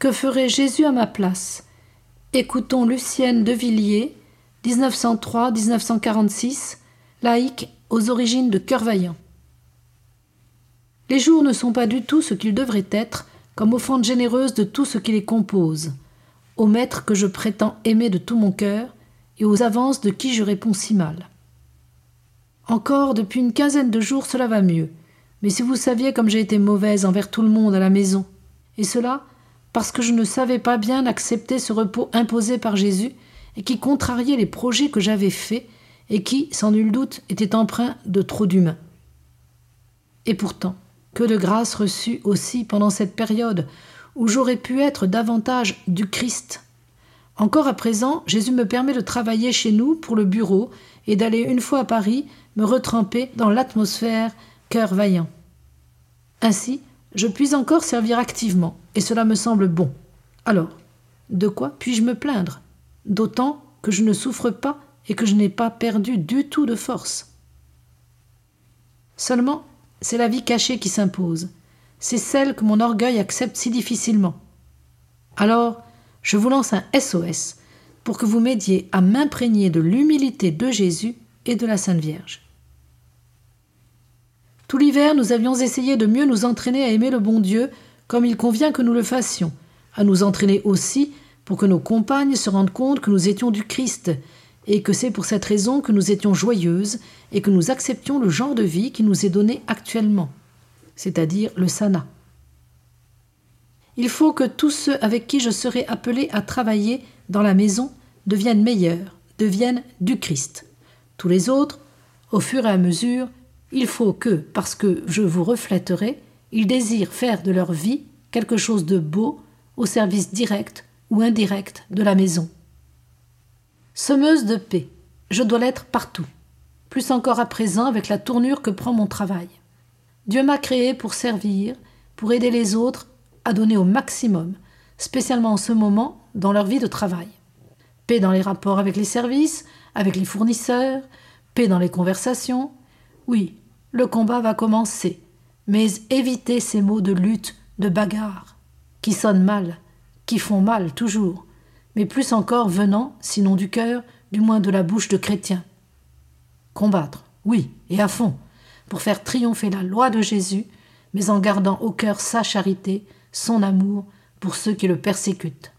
Que ferait Jésus à ma place? Écoutons Lucienne de Villiers, 1903-1946, laïque aux origines de Cœur Vaillant. Les jours ne sont pas du tout ce qu'ils devraient être, comme offrande généreuse de tout ce qui les compose, au maître que je prétends aimer de tout mon cœur, et aux avances de qui je réponds si mal. Encore depuis une quinzaine de jours cela va mieux, mais si vous saviez comme j'ai été mauvaise envers tout le monde à la maison, et cela parce que je ne savais pas bien accepter ce repos imposé par Jésus et qui contrariait les projets que j'avais faits et qui, sans nul doute, était empreint de trop d'humain. Et pourtant, que de grâce reçue aussi pendant cette période où j'aurais pu être davantage du Christ. Encore à présent, Jésus me permet de travailler chez nous pour le bureau et d'aller une fois à Paris me retremper dans l'atmosphère cœur vaillant. Ainsi, je puis encore servir activement, et cela me semble bon. Alors, de quoi puis-je me plaindre? D'autant que je ne souffre pas et que je n'ai pas perdu du tout de force. Seulement, c'est la vie cachée qui s'impose. C'est celle que mon orgueil accepte si difficilement. Alors, je vous lance un SOS pour que vous m'aidiez à m'imprégner de l'humilité de Jésus et de la Sainte Vierge. Tout l'hiver, nous avions essayé de mieux nous entraîner à aimer le bon Dieu comme il convient que nous le fassions, à nous entraîner aussi pour que nos compagnes se rendent compte que nous étions du Christ, et que c'est pour cette raison que nous étions joyeuses et que nous acceptions le genre de vie qui nous est donné actuellement, c'est-à-dire le sana. Il faut que tous ceux avec qui je serai appelé à travailler dans la maison deviennent meilleurs, deviennent du Christ. Tous les autres, au fur et à mesure, il faut que, parce que je vous reflèterai, ils désirent faire de leur vie quelque chose de beau au service direct ou indirect de la maison. Semeuse de paix, je dois l'être partout, plus encore à présent avec la tournure que prend mon travail. Dieu m'a créé pour servir, pour aider les autres à donner au maximum, spécialement en ce moment dans leur vie de travail. Paix dans les rapports avec les services, avec les fournisseurs, paix dans les conversations. Oui, le combat va commencer, mais évitez ces mots de lutte, de bagarre, qui sonnent mal, qui font mal toujours, mais plus encore venant, sinon du cœur, du moins de la bouche de chrétiens. Combattre, oui, et à fond, pour faire triompher la loi de Jésus, mais en gardant au cœur sa charité, son amour pour ceux qui le persécutent.